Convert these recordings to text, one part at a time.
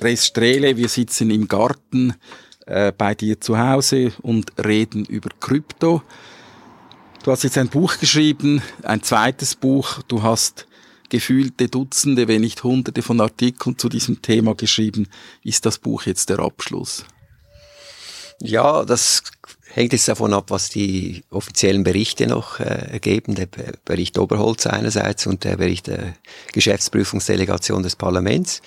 Andres Strehle, wir sitzen im Garten äh, bei dir zu Hause und reden über Krypto. Du hast jetzt ein Buch geschrieben, ein zweites Buch. Du hast gefühlte Dutzende, wenn nicht Hunderte von Artikeln zu diesem Thema geschrieben. Ist das Buch jetzt der Abschluss? Ja, das hängt jetzt davon ab, was die offiziellen Berichte noch äh, ergeben. Der Bericht Oberholz einerseits und der Bericht der Geschäftsprüfungsdelegation des Parlaments.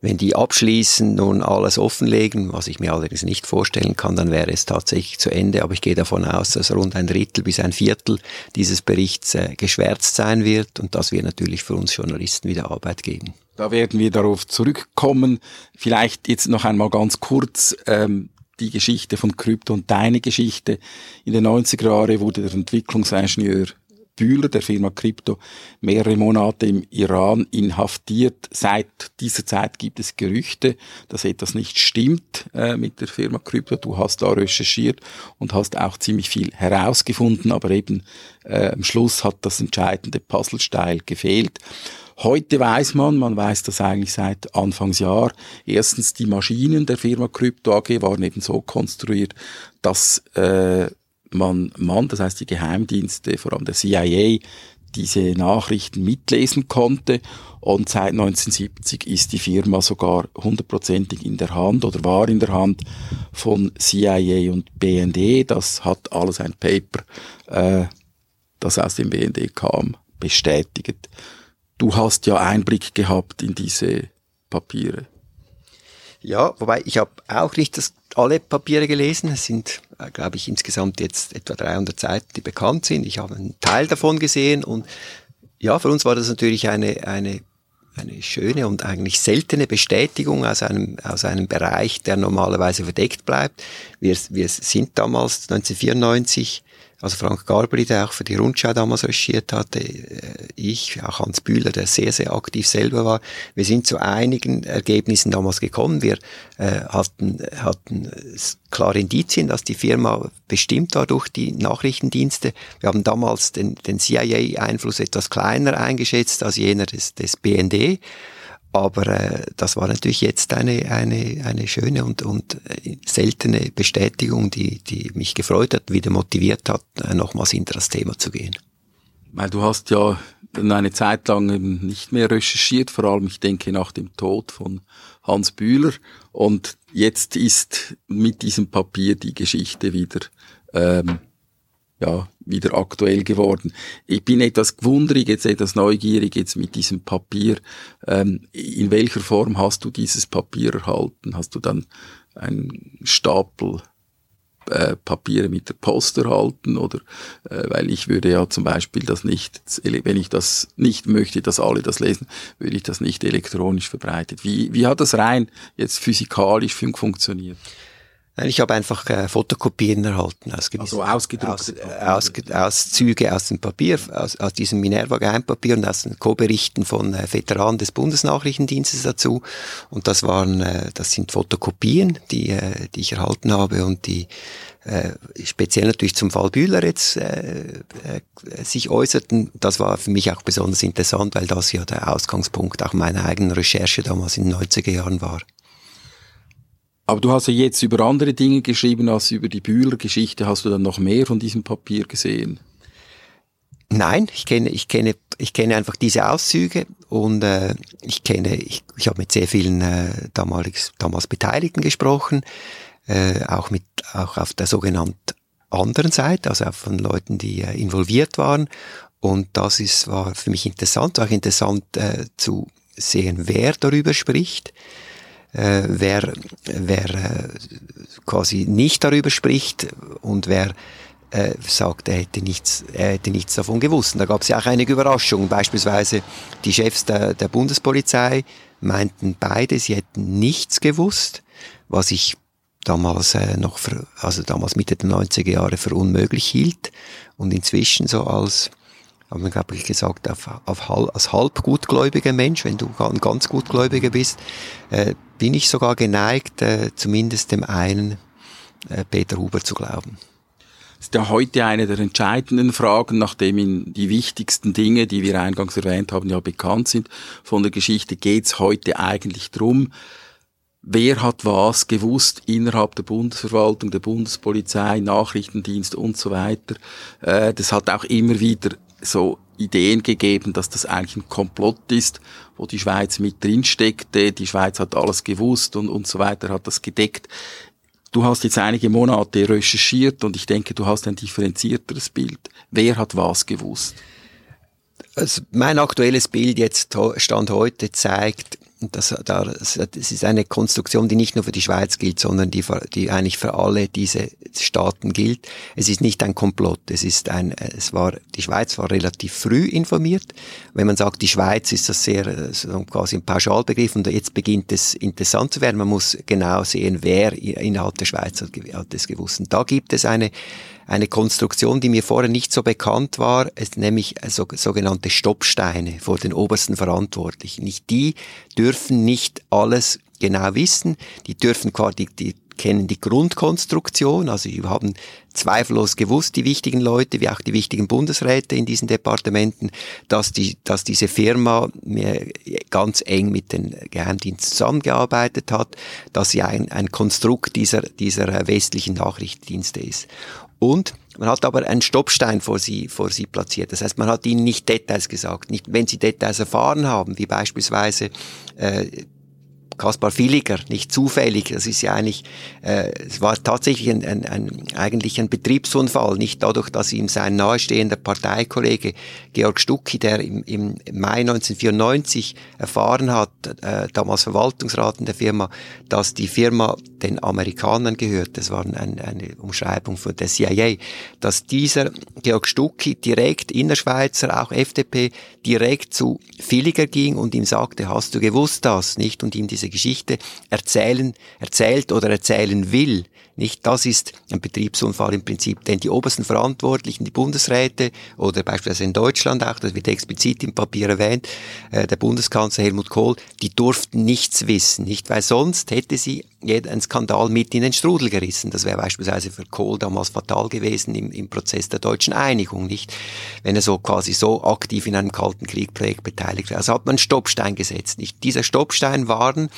Wenn die abschließend nun alles offenlegen, was ich mir allerdings nicht vorstellen kann, dann wäre es tatsächlich zu Ende. Aber ich gehe davon aus, dass rund ein Drittel bis ein Viertel dieses Berichts äh, geschwärzt sein wird. Und das wird natürlich für uns Journalisten wieder Arbeit geben. Da werden wir darauf zurückkommen. Vielleicht jetzt noch einmal ganz kurz ähm, die Geschichte von Krypto und deine Geschichte. In den 90er Jahren wurde der Entwicklungsingenieur Bühler der Firma Crypto mehrere Monate im Iran inhaftiert. Seit dieser Zeit gibt es Gerüchte, dass etwas nicht stimmt äh, mit der Firma Crypto. Du hast da recherchiert und hast auch ziemlich viel herausgefunden, aber eben äh, am Schluss hat das entscheidende Puzzlesteil gefehlt. Heute weiß man, man weiß das eigentlich seit Anfangsjahr, erstens die Maschinen der Firma Crypto AG waren eben so konstruiert, dass äh, man, man, das heißt die Geheimdienste, vor allem der CIA, diese Nachrichten mitlesen konnte. Und seit 1970 ist die Firma sogar hundertprozentig in der Hand oder war in der Hand von CIA und BND. Das hat alles ein Paper, äh, das aus dem BND kam, bestätigt. Du hast ja Einblick gehabt in diese Papiere. Ja, wobei ich habe auch nicht das, alle Papiere gelesen. Es sind, glaube ich, insgesamt jetzt etwa 300 Seiten, die bekannt sind. Ich habe einen Teil davon gesehen und ja, für uns war das natürlich eine, eine, eine schöne und eigentlich seltene Bestätigung aus einem, aus einem Bereich, der normalerweise verdeckt bleibt. Wir, wir sind damals 1994 also Frank Garbeli, der auch für die Rundschau damals recherchiert hatte, äh, ich, auch Hans Bühler, der sehr, sehr aktiv selber war. Wir sind zu einigen Ergebnissen damals gekommen. Wir äh, hatten, hatten klare Indizien, dass die Firma bestimmt war durch die Nachrichtendienste. Wir haben damals den, den CIA-Einfluss etwas kleiner eingeschätzt als jener des, des BND. Aber äh, das war natürlich jetzt eine, eine, eine schöne und, und äh, seltene Bestätigung, die, die mich gefreut hat, wieder motiviert hat, äh, nochmals hinter das Thema zu gehen. Weil du hast ja eine Zeit lang nicht mehr recherchiert, vor allem ich denke nach dem Tod von Hans Bühler. Und jetzt ist mit diesem Papier die Geschichte wieder ähm, ja, wieder aktuell geworden. Ich bin etwas gewundrig, jetzt etwas neugierig jetzt mit diesem Papier. Ähm, in welcher Form hast du dieses Papier erhalten? Hast du dann einen Stapel äh, Papiere mit der Post erhalten oder äh, weil ich würde ja zum Beispiel das nicht, wenn ich das nicht möchte, dass alle das lesen, würde ich das nicht elektronisch verbreitet. Wie, wie hat das rein jetzt physikalisch funktioniert? Ich habe einfach äh, Fotokopien erhalten aus also ausgedruckte aus, aus, Auszüge aus dem Papier, aus, aus diesem Minerva-Geheimpapier und aus den Co-Berichten von äh, Veteranen des Bundesnachrichtendienstes dazu. Und das waren, äh, das sind Fotokopien, die, äh, die ich erhalten habe und die äh, speziell natürlich zum Fall Bühler jetzt äh, äh, sich äußerten. Das war für mich auch besonders interessant, weil das ja der Ausgangspunkt auch meiner eigenen Recherche damals in den 90er Jahren war. Aber du hast ja jetzt über andere Dinge geschrieben als über die Bühler-Geschichte. Hast du dann noch mehr von diesem Papier gesehen? Nein, ich kenne, ich kenne, ich kenne einfach diese Auszüge und äh, ich kenne, ich, ich habe mit sehr vielen äh, damals, damals Beteiligten gesprochen, äh, auch mit, auch auf der sogenannten anderen Seite, also auch von Leuten, die äh, involviert waren. Und das ist, war für mich interessant, auch interessant äh, zu sehen, wer darüber spricht äh, wer, wer äh, quasi nicht darüber spricht und wer äh, sagt, er hätte, nichts, er hätte nichts davon gewusst. Und da gab es ja auch einige Überraschungen. Beispielsweise die Chefs der, der Bundespolizei meinten beide, sie hätten nichts gewusst, was ich damals äh, noch, für, also damals Mitte der 90er Jahre für unmöglich hielt und inzwischen so als haben wir, glaube ich, gesagt, auf, auf, als halb gutgläubiger Mensch, wenn du ein ganz gutgläubiger bist, äh, bin ich sogar geneigt, äh, zumindest dem einen äh, Peter Huber zu glauben. Das ist ja heute eine der entscheidenden Fragen, nachdem Ihnen die wichtigsten Dinge, die wir eingangs erwähnt haben, ja bekannt sind von der Geschichte, geht es heute eigentlich drum, wer hat was gewusst innerhalb der Bundesverwaltung, der Bundespolizei, Nachrichtendienst und so weiter. Äh, das hat auch immer wieder so Ideen gegeben, dass das eigentlich ein Komplott ist, wo die Schweiz mit drin steckte. Die Schweiz hat alles gewusst und, und so weiter, hat das gedeckt. Du hast jetzt einige Monate recherchiert und ich denke, du hast ein differenzierteres Bild. Wer hat was gewusst? Also mein aktuelles Bild jetzt Stand heute zeigt, das, das ist eine Konstruktion, die nicht nur für die Schweiz gilt, sondern die, die eigentlich für alle diese Staaten gilt. Es ist nicht ein Komplott. Es ist ein, es war, die Schweiz war relativ früh informiert. Wenn man sagt, die Schweiz ist das sehr, so quasi ein Pauschalbegriff und jetzt beginnt es interessant zu werden. Man muss genau sehen, wer innerhalb der Schweiz hat, hat es gewusst. Und da gibt es eine, eine Konstruktion, die mir vorher nicht so bekannt war, nämlich so, sogenannte Stoppsteine vor den obersten Verantwortlichen. Nicht die dürfen nicht alles genau wissen, die dürfen quasi, die, kennen die Grundkonstruktion, also die haben zweifellos gewusst, die wichtigen Leute, wie auch die wichtigen Bundesräte in diesen Departementen, dass, die, dass diese Firma ganz eng mit den Geheimdiensten zusammengearbeitet hat, dass sie ein, ein Konstrukt dieser, dieser westlichen Nachrichtendienste ist. Und man hat aber einen Stoppstein vor sie, vor sie platziert. Das heißt, man hat ihnen nicht Details gesagt. Nicht, wenn sie Details erfahren haben, wie beispielsweise äh, Kaspar Villiger, nicht zufällig. Das ist ja eigentlich, äh, es war tatsächlich ein, ein, ein, eigentlich ein Betriebsunfall, nicht dadurch, dass ihm sein nahestehender Parteikollege Georg Stucki, der im, im Mai 1994 erfahren hat, äh, damals Verwaltungsrat in der Firma, dass die Firma den Amerikanern gehört. Das war ein, eine Umschreibung von der CIA, dass dieser Georg Stucki direkt Innerschweizer, auch FDP, direkt zu Villiger ging und ihm sagte, hast du gewusst das, nicht? Und ihm diese Geschichte erzählen, erzählt oder erzählen will. Nicht, das ist ein Betriebsunfall im Prinzip, denn die obersten Verantwortlichen, die Bundesräte oder beispielsweise in Deutschland auch, das wird explizit im Papier erwähnt, äh, der Bundeskanzler Helmut Kohl, die durften nichts wissen, nicht, weil sonst hätte sie einen Skandal mit in den Strudel gerissen. Das wäre beispielsweise für Kohl damals fatal gewesen im, im Prozess der deutschen Einigung, nicht? Wenn er so quasi so aktiv in einem kalten Krieg beteiligt wäre. Also hat man einen Stoppstein gesetzt, nicht? Dieser Stoppstein waren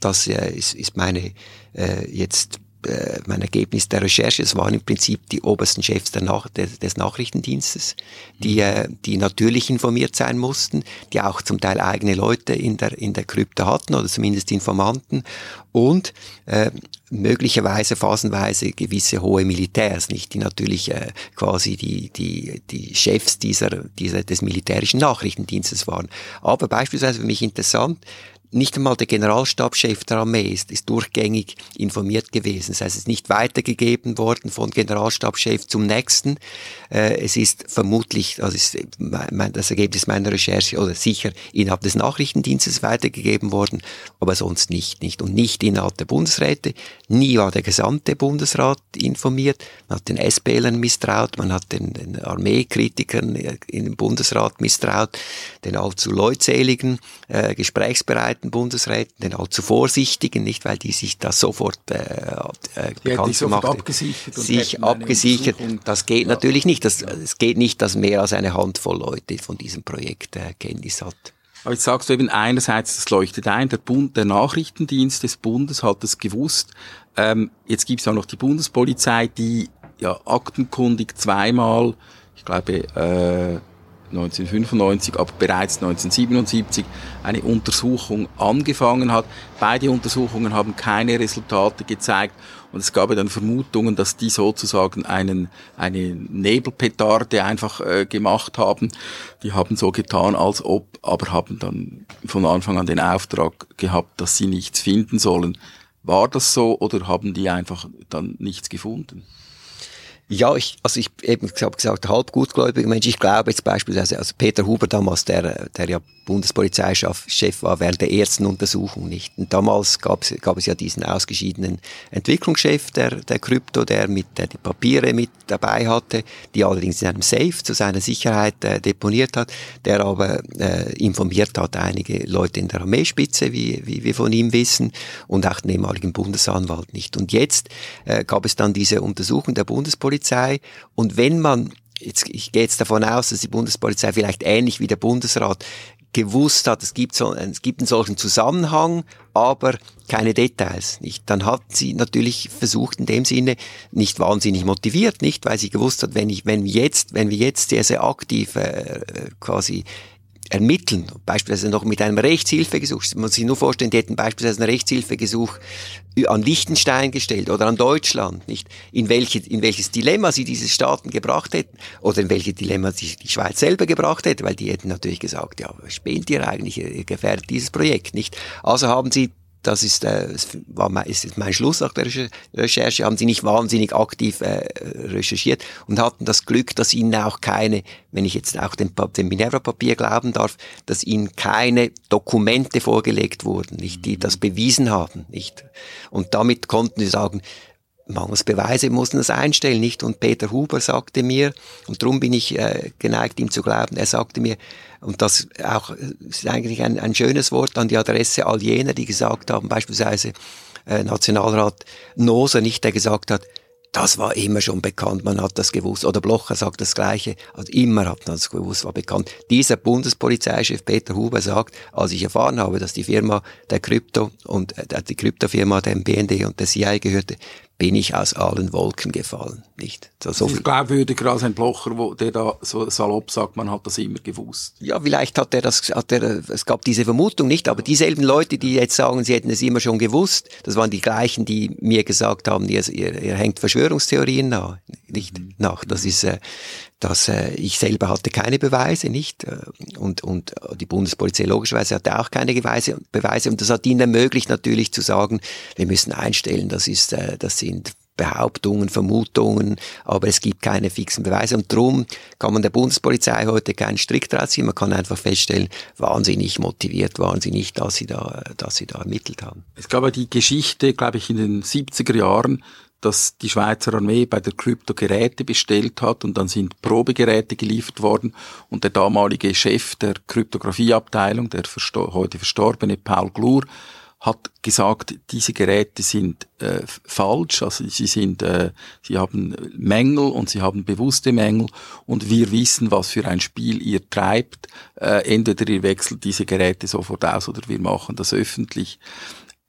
das äh, ist, ist meine äh, jetzt äh, mein Ergebnis der Recherche, es waren im Prinzip die obersten Chefs Nach des, des Nachrichtendienstes, die, äh, die natürlich informiert sein mussten, die auch zum Teil eigene Leute in der, in der Krypta hatten oder zumindest Informanten und äh, möglicherweise phasenweise gewisse hohe Militärs, nicht die natürlich äh, quasi die, die, die Chefs dieser, dieser, des militärischen Nachrichtendienstes waren. Aber beispielsweise für mich interessant, nicht einmal der Generalstabschef der Armee ist, ist durchgängig informiert gewesen. Das heißt, es ist nicht weitergegeben worden von Generalstabschef zum nächsten. Äh, es ist vermutlich, also ist das Ergebnis meiner Recherche, oder sicher innerhalb des Nachrichtendienstes weitergegeben worden, aber sonst nicht, nicht. Und nicht innerhalb der Bundesräte. Nie war der gesamte Bundesrat informiert. Man hat den SPLern misstraut, man hat den, den Armeekritikern im Bundesrat misstraut, den allzu leutseligen, äh, gesprächsbereiten alten Bundesräten, den allzu vorsichtigen, nicht, weil die sich das sofort äh, äh, bekannt gemacht haben. Abgesichert sich abgesichert. Das geht ja. natürlich nicht. Das, es geht nicht, dass mehr als eine Handvoll Leute von diesem Projekt äh, Kenntnis hat. Aber jetzt sagst du eben einerseits, das leuchtet ein, der Bund, der Nachrichtendienst des Bundes hat es gewusst. Ähm, jetzt gibt es auch noch die Bundespolizei, die ja aktenkundig zweimal, ich glaube, äh, 1995, aber bereits 1977 eine Untersuchung angefangen hat. Beide Untersuchungen haben keine Resultate gezeigt und es gab dann Vermutungen, dass die sozusagen einen, eine Nebelpetarde einfach äh, gemacht haben. Die haben so getan, als ob, aber haben dann von Anfang an den Auftrag gehabt, dass sie nichts finden sollen. War das so oder haben die einfach dann nichts gefunden? Ja, ich, also ich eben habe gesagt, halb gutgläubiger Mensch. Ich glaube jetzt beispielsweise, also Peter Huber damals, der, der ja Bundespolizeichef war während der ersten Untersuchung nicht. Und damals gab es, gab es ja diesen ausgeschiedenen Entwicklungschef der, der Krypto, der mit der die Papiere mit dabei hatte, die allerdings in einem Safe zu seiner Sicherheit äh, deponiert hat, der aber äh, informiert hat einige Leute in der Armeespitze, wie, wie wir von ihm wissen, und auch den ehemaligen Bundesanwalt nicht. Und jetzt äh, gab es dann diese Untersuchung der Bundespolizei und wenn man Jetzt, ich gehe jetzt davon aus, dass die Bundespolizei vielleicht ähnlich wie der Bundesrat gewusst hat, es gibt, so, es gibt einen solchen Zusammenhang, aber keine Details. Nicht? Dann hat sie natürlich versucht in dem Sinne nicht wahnsinnig motiviert, nicht, weil sie gewusst hat, wenn ich, wenn jetzt, wenn wir jetzt sehr sehr aktiv äh, quasi ermitteln, beispielsweise noch mit einem Rechtshilfegesuch, man muss sich nur vorstellen, die hätten beispielsweise einen Rechtshilfegesuch an Liechtenstein gestellt oder an Deutschland, nicht? In, welche, in welches Dilemma sie diese Staaten gebracht hätten oder in welches Dilemma sie die Schweiz selber gebracht hätte, weil die hätten natürlich gesagt, ja, spielt ihr eigentlich, ihr gefährdet dieses Projekt, nicht? Also haben sie das ist, äh, war mein, ist mein Schluss nach der Recherche, haben sie nicht wahnsinnig aktiv äh, recherchiert und hatten das Glück, dass ihnen auch keine, wenn ich jetzt auch dem, dem Minerva-Papier glauben darf, dass ihnen keine Dokumente vorgelegt wurden, nicht, die das bewiesen haben, nicht. Und damit konnten sie sagen, mangels Beweise mussten das einstellen, nicht? Und Peter Huber sagte mir, und darum bin ich äh, geneigt, ihm zu glauben, er sagte mir, und das auch ist eigentlich ein, ein schönes Wort an die Adresse all jener, die gesagt haben, beispielsweise äh, Nationalrat Noser nicht, der gesagt hat, das war immer schon bekannt, man hat das gewusst. Oder Blocher sagt das Gleiche, also immer hat man das gewusst, war bekannt. Dieser Bundespolizeichef Peter Huber sagt, als ich erfahren habe, dass die Firma der Krypto und äh, die Kryptofirma dem BND und der CIA gehörte, bin ich aus allen Wolken gefallen, nicht? So, so ich glaube, als ein Blocher, wo der da so salopp sagt, man hat das immer gewusst. Ja, vielleicht hat er das, hat er, es gab diese Vermutung nicht, aber dieselben Leute, die jetzt sagen, sie hätten es immer schon gewusst, das waren die gleichen, die mir gesagt haben, ihr, ihr, ihr hängt Verschwörungstheorien nach, nicht mhm. nach. Das ist, äh, dass äh, ich selber hatte keine Beweise, nicht? Äh, und, und die Bundespolizei logischerweise hatte auch keine Beweise, Beweise. Und das hat ihnen ermöglicht, natürlich zu sagen, wir müssen einstellen, das ist, äh, das sind Behauptungen, Vermutungen, aber es gibt keine fixen Beweise. Und darum kann man der Bundespolizei heute keinen Strick draus ziehen. Man kann einfach feststellen, wahnsinnig motiviert waren sie nicht, dass sie da, dass sie da ermittelt haben. Es gab ja die Geschichte, glaube ich, in den 70er Jahren, dass die Schweizer Armee bei der Krypto Geräte bestellt hat und dann sind Probegeräte geliefert worden und der damalige Chef der Kryptografieabteilung, der verstor heute verstorbene Paul Glur, hat gesagt, diese Geräte sind äh, falsch, also sie sind, äh, sie haben Mängel und sie haben bewusste Mängel und wir wissen, was für ein Spiel ihr treibt. Äh, entweder ihr wechselt diese Geräte sofort aus oder wir machen das öffentlich.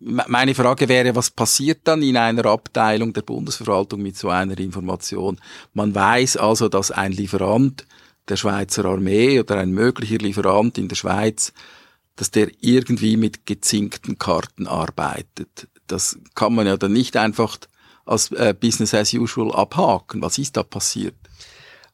Meine Frage wäre, was passiert dann in einer Abteilung der Bundesverwaltung mit so einer Information? Man weiß also, dass ein Lieferant der Schweizer Armee oder ein möglicher Lieferant in der Schweiz, dass der irgendwie mit gezinkten Karten arbeitet. Das kann man ja dann nicht einfach als äh, Business as usual abhaken. Was ist da passiert?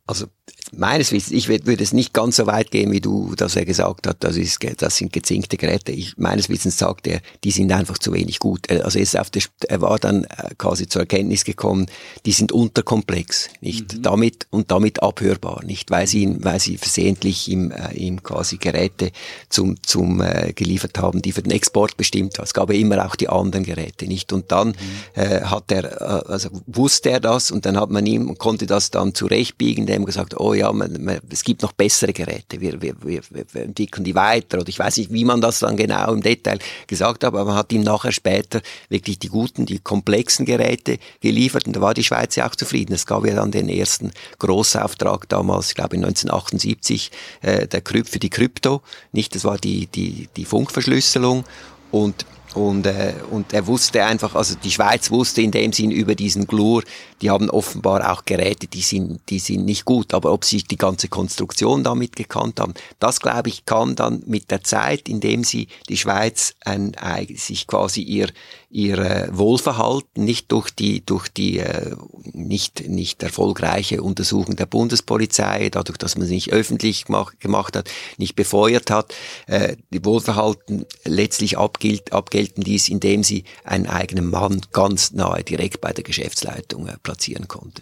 Also meines Wissens, ich würde es nicht ganz so weit gehen, wie du das er gesagt hat, das, ist, das sind gezinkte Geräte. Ich, meines Wissens sagt er, die sind einfach zu wenig gut. Also er, ist auf der, er war dann äh, quasi zur Erkenntnis gekommen, die sind unterkomplex, nicht mhm. damit und damit abhörbar, nicht weil sie, weil sie versehentlich ihm, äh, ihm quasi Geräte zum, zum äh, geliefert haben, die für den Export bestimmt waren. Es gab ja immer auch die anderen Geräte, nicht? Und dann mhm. äh, hat er, äh, also wusste er das und dann hat man ihm konnte das dann zurechtbiegen, indem er gesagt, oh ja, man, man, es gibt noch bessere Geräte, wir, wir, wir, wir entwickeln die weiter. Oder ich weiß nicht, wie man das dann genau im Detail gesagt hat, aber man hat ihm nachher später wirklich die guten, die komplexen Geräte geliefert und da war die Schweiz ja auch zufrieden. Es gab ja dann den ersten Großauftrag damals, ich glaube in 1978, äh, der Kryp für die Krypto, nicht, das war die, die, die Funkverschlüsselung und und, äh, und er wusste einfach, also die Schweiz wusste in dem Sinn über diesen Glur, die haben offenbar auch Geräte, die sind, die sind nicht gut, aber ob sie die ganze Konstruktion damit gekannt haben, das glaube ich kam dann mit der Zeit, indem sie die Schweiz ein, sich quasi ihr, ihr Wohlverhalten nicht durch die, durch die äh, nicht, nicht erfolgreiche Untersuchung der Bundespolizei, dadurch, dass man sie nicht öffentlich gemacht, gemacht hat, nicht befeuert hat, äh, die Wohlverhalten letztlich abgilt, abgelten ließ, indem sie einen eigenen Mann ganz nahe direkt bei der Geschäftsleitung äh, platzieren konnte.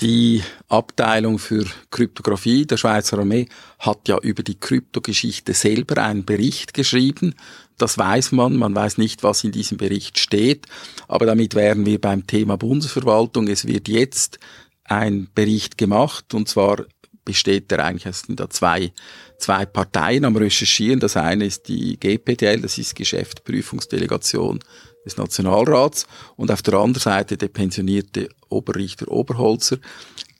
Die Abteilung für Kryptographie der Schweizer Armee hat ja über die Kryptogeschichte selber einen Bericht geschrieben. Das weiß man, man weiß nicht, was in diesem Bericht steht, aber damit wären wir beim Thema Bundesverwaltung. Es wird jetzt ein Bericht gemacht und zwar besteht der eigentlich, sind da zwei, zwei Parteien am Recherchieren. Das eine ist die GPDL, das ist Geschäftsprüfungsdelegation des Nationalrats und auf der anderen Seite der pensionierte Oberrichter Oberholzer.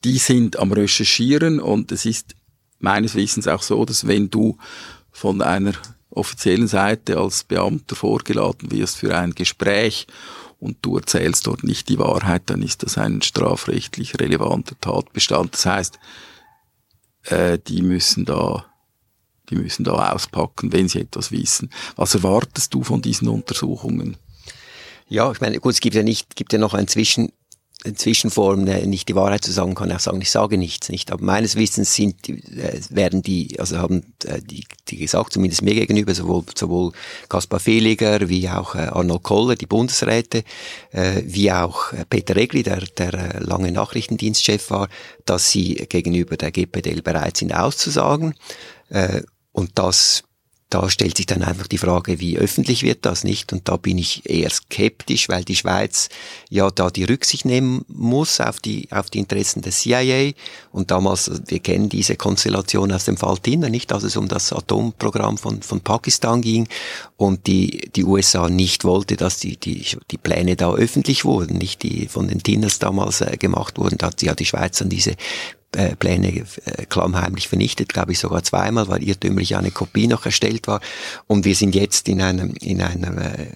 Die sind am Recherchieren und es ist meines Wissens auch so, dass wenn du von einer offiziellen Seite als Beamter vorgeladen wirst für ein Gespräch und du erzählst dort nicht die Wahrheit, dann ist das ein strafrechtlich relevanter Tatbestand. Das heißt, äh, die müssen da die müssen da auspacken, wenn sie etwas wissen. Was erwartest du von diesen Untersuchungen? Ja, ich meine, gut, es gibt ja nicht, gibt ja noch ein Zwischen, Zwischenform nicht die Wahrheit zu sagen, kann auch sagen, ich sage nichts, nicht. Aber meines Wissens sind, äh, werden die, also haben äh, die, die gesagt, zumindest mir gegenüber, sowohl, sowohl Kaspar Fehliger wie auch äh, Arnold Koller, die Bundesräte, wie auch Peter Regli, der, der lange Nachrichtendienstchef war, dass sie gegenüber der GPDL bereit sind auszusagen. Und das da stellt sich dann einfach die Frage, wie öffentlich wird das nicht? Und da bin ich eher skeptisch, weil die Schweiz ja da die Rücksicht nehmen muss auf die, auf die Interessen des CIA. Und damals, wir kennen diese Konstellation aus dem Fall Tinder, nicht, als es um das Atomprogramm von, von Pakistan ging und die, die USA nicht wollte, dass die, die, die Pläne da öffentlich wurden, nicht die von den Tinners damals äh, gemacht wurden. Da hat ja die Schweiz dann diese äh, Pläne äh, klammheimlich vernichtet, glaube ich sogar zweimal, weil irrtümlich eine Kopie noch erstellt war. Und wir sind jetzt in einem, in einem, äh,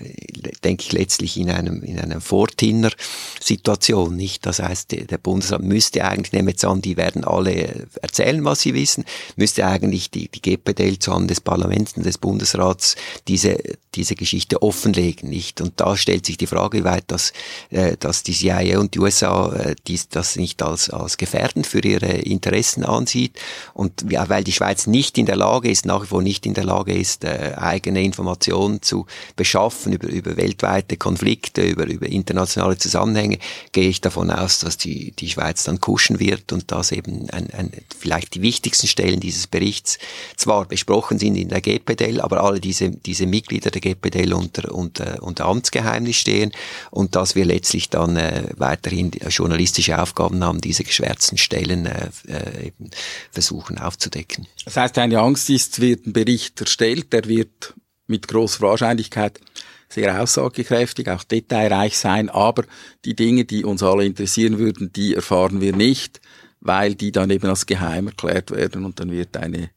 denke ich letztlich in einem, in einer Vortinner-Situation, nicht? Das heißt, der Bundesrat müsste eigentlich, nehme jetzt an, die werden alle erzählen, was sie wissen, müsste eigentlich die, die GPDL zu des Parlaments und des Bundesrats diese, diese Geschichte offenlegen, nicht? Und da stellt sich die Frage, wie weit das, äh, dass die CIA und die USA äh, dies, das nicht als, als gefährdend für ihre ihre Interessen ansieht. Und ja, weil die Schweiz nicht in der Lage ist, nach wie vor nicht in der Lage ist, äh, eigene Informationen zu beschaffen über, über weltweite Konflikte, über, über internationale Zusammenhänge, gehe ich davon aus, dass die, die Schweiz dann kuschen wird und dass eben ein, ein, vielleicht die wichtigsten Stellen dieses Berichts zwar besprochen sind in der GPDL, aber alle diese, diese Mitglieder der GPDL unter, unter, unter Amtsgeheimnis stehen und dass wir letztlich dann äh, weiterhin journalistische Aufgaben haben, diese geschwärzten Stellen äh, äh, eben versuchen aufzudecken. Das heißt, eine Angst ist, wird ein Bericht erstellt, der wird mit großer Wahrscheinlichkeit sehr aussagekräftig, auch detailreich sein, aber die Dinge, die uns alle interessieren würden, die erfahren wir nicht, weil die dann eben als geheim erklärt werden und dann wird eine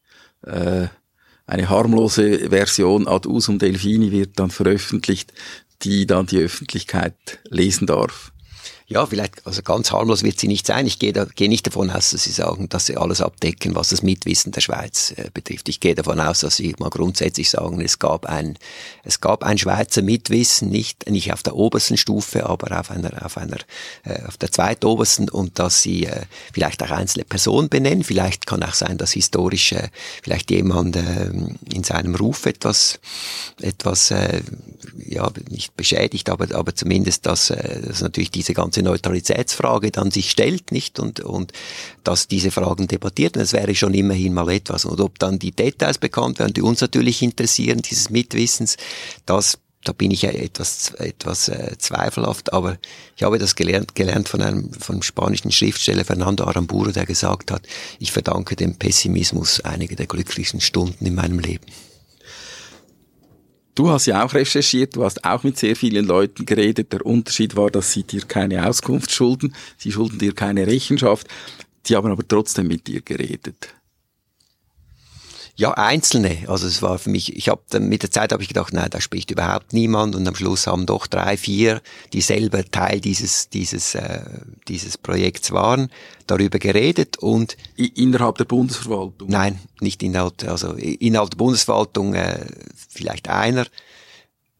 äh, eine harmlose Version ad usum Delfini wird dann veröffentlicht, die dann die Öffentlichkeit lesen darf. Ja, vielleicht, also ganz harmlos wird sie nicht sein. Ich gehe, da, gehe nicht davon aus, dass Sie sagen, dass Sie alles abdecken, was das Mitwissen der Schweiz äh, betrifft. Ich gehe davon aus, dass Sie mal grundsätzlich sagen, es gab ein, es gab ein Schweizer Mitwissen, nicht, nicht auf der obersten Stufe, aber auf einer, auf einer, äh, auf der zweitobersten und dass Sie äh, vielleicht auch einzelne Personen benennen. Vielleicht kann auch sein, dass historisch äh, vielleicht jemand äh, in seinem Ruf etwas, etwas, äh, ja, nicht beschädigt, aber, aber zumindest, dass, äh, dass natürlich diese ganze ganze Neutralitätsfrage dann sich stellt, nicht? Und, und dass diese Fragen debattiert. Und das wäre schon immerhin mal etwas. Und ob dann die Details bekannt werden, die uns natürlich interessieren, dieses Mitwissens, das da bin ich ja etwas, etwas äh, zweifelhaft, aber ich habe das gelernt, gelernt von einem vom spanischen Schriftsteller Fernando Aramburu, der gesagt hat, ich verdanke dem Pessimismus einige der glücklichsten Stunden in meinem Leben. Du hast ja auch recherchiert, du hast auch mit sehr vielen Leuten geredet. Der Unterschied war, dass sie dir keine Auskunft schulden, sie schulden dir keine Rechenschaft. Die haben aber trotzdem mit dir geredet. Ja, einzelne. Also es war für mich, ich habe mit der Zeit habe ich gedacht, nein, da spricht überhaupt niemand und am Schluss haben doch drei, vier, die selber Teil dieses dieses äh, dieses Projekts waren, darüber geredet und innerhalb der Bundesverwaltung. Nein, nicht innerhalb, also innerhalb der Bundesverwaltung äh, vielleicht einer.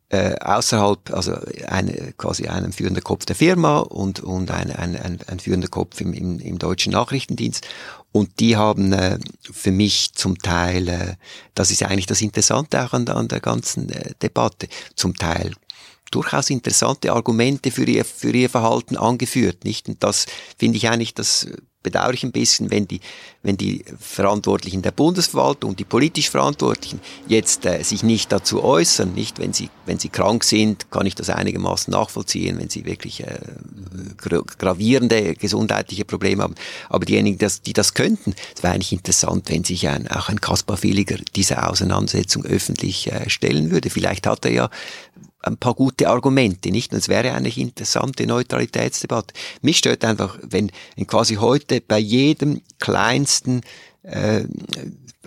Äh, außerhalb, also eine, quasi einem führender Kopf der Firma und, und ein, ein, ein, ein führender Kopf im, im, im deutschen Nachrichtendienst. Und die haben äh, für mich zum Teil, äh, das ist eigentlich das Interessante auch an, an der ganzen äh, Debatte, zum Teil durchaus interessante Argumente für ihr, für ihr Verhalten angeführt, nicht? Und das finde ich eigentlich das bedauere ich ein bisschen, wenn die, wenn die Verantwortlichen der Bundesverwaltung, die politisch Verantwortlichen jetzt äh, sich nicht dazu äußern, nicht wenn sie, wenn sie krank sind, kann ich das einigermaßen nachvollziehen, wenn sie wirklich äh, gravierende gesundheitliche Probleme haben. Aber diejenigen, das, die das könnten, es wäre eigentlich interessant, wenn sich ein, auch ein Kaspar Villiger dieser Auseinandersetzung öffentlich äh, stellen würde. Vielleicht hat er ja ein paar gute Argumente, nicht? Und es wäre eigentlich interessante Neutralitätsdebatte. Mich stört einfach, wenn, wenn quasi heute bei jedem kleinsten äh,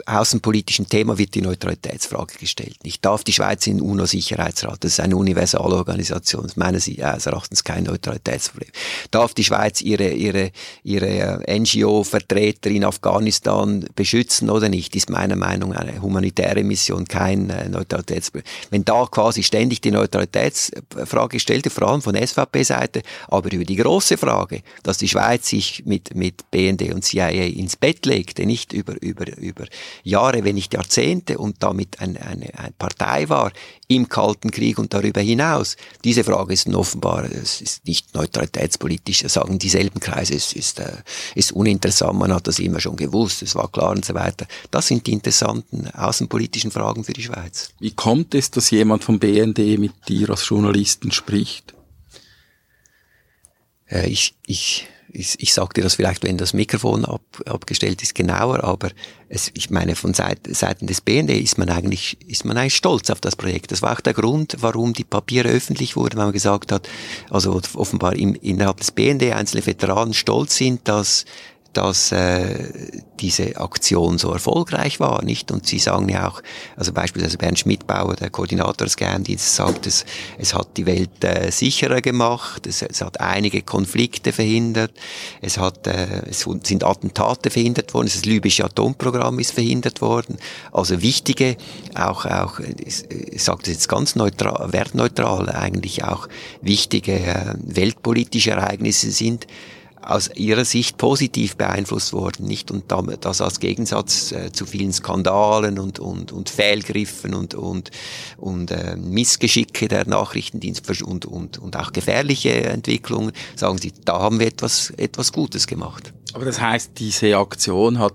außenpolitischen Thema wird die Neutralitätsfrage gestellt. Ich darf die Schweiz in UNO-Sicherheitsrat, das ist eine Universalorganisation, das meines Erachtens kein Neutralitätsproblem. Darf die Schweiz ihre, ihre, ihre äh, NGO-Vertreter in Afghanistan beschützen oder nicht, ist meiner Meinung nach eine humanitäre Mission kein äh, Neutralitätsproblem. Wenn da quasi ständig die Neutralitätsfrage gestellt wird, vor allem von SVP-Seite, aber über die große Frage, dass die Schweiz sich mit, mit BND und CIA ins Bett legte, nicht über, über, über Jahre, wenn nicht Jahrzehnte und damit eine, eine, eine Partei war im Kalten Krieg und darüber hinaus. Diese Frage ist offenbar, es ist nicht neutralitätspolitisch, sagen dieselben Kreise, es ist, äh, ist uninteressant, man hat das immer schon gewusst, es war klar und so weiter. Das sind die interessanten außenpolitischen Fragen für die Schweiz. Wie kommt es, dass jemand vom BND mit dir als Journalisten spricht? Äh, ich, ich ich, ich sage dir das vielleicht, wenn das Mikrofon ab, abgestellt ist, genauer, aber es, ich meine, von Seiten, Seiten des BND ist man eigentlich, ist man eigentlich stolz auf das Projekt. Das war auch der Grund, warum die Papiere öffentlich wurden, weil man gesagt hat, also offenbar im, innerhalb des BND einzelne Veteranen stolz sind, dass dass äh, diese Aktion so erfolgreich war, nicht? Und Sie sagen ja auch, also beispielsweise Bernd Schmidbauer, der Koordinator des Geheimdienstes, sagt, es, es hat die Welt äh, sicherer gemacht, es, es hat einige Konflikte verhindert, es hat, äh, es sind Attentate verhindert worden, das libysche Atomprogramm ist verhindert worden, also wichtige, auch, auch, ich, sage das jetzt ganz neutral, wertneutral, eigentlich auch wichtige äh, weltpolitische Ereignisse sind aus ihrer Sicht positiv beeinflusst worden, nicht? Und das als Gegensatz äh, zu vielen Skandalen und, und, und Fehlgriffen und, und, und äh, Missgeschicke der Nachrichtendienste und, und, und auch gefährliche Entwicklungen, sagen sie, da haben wir etwas, etwas Gutes gemacht. Aber das heißt, diese Aktion hat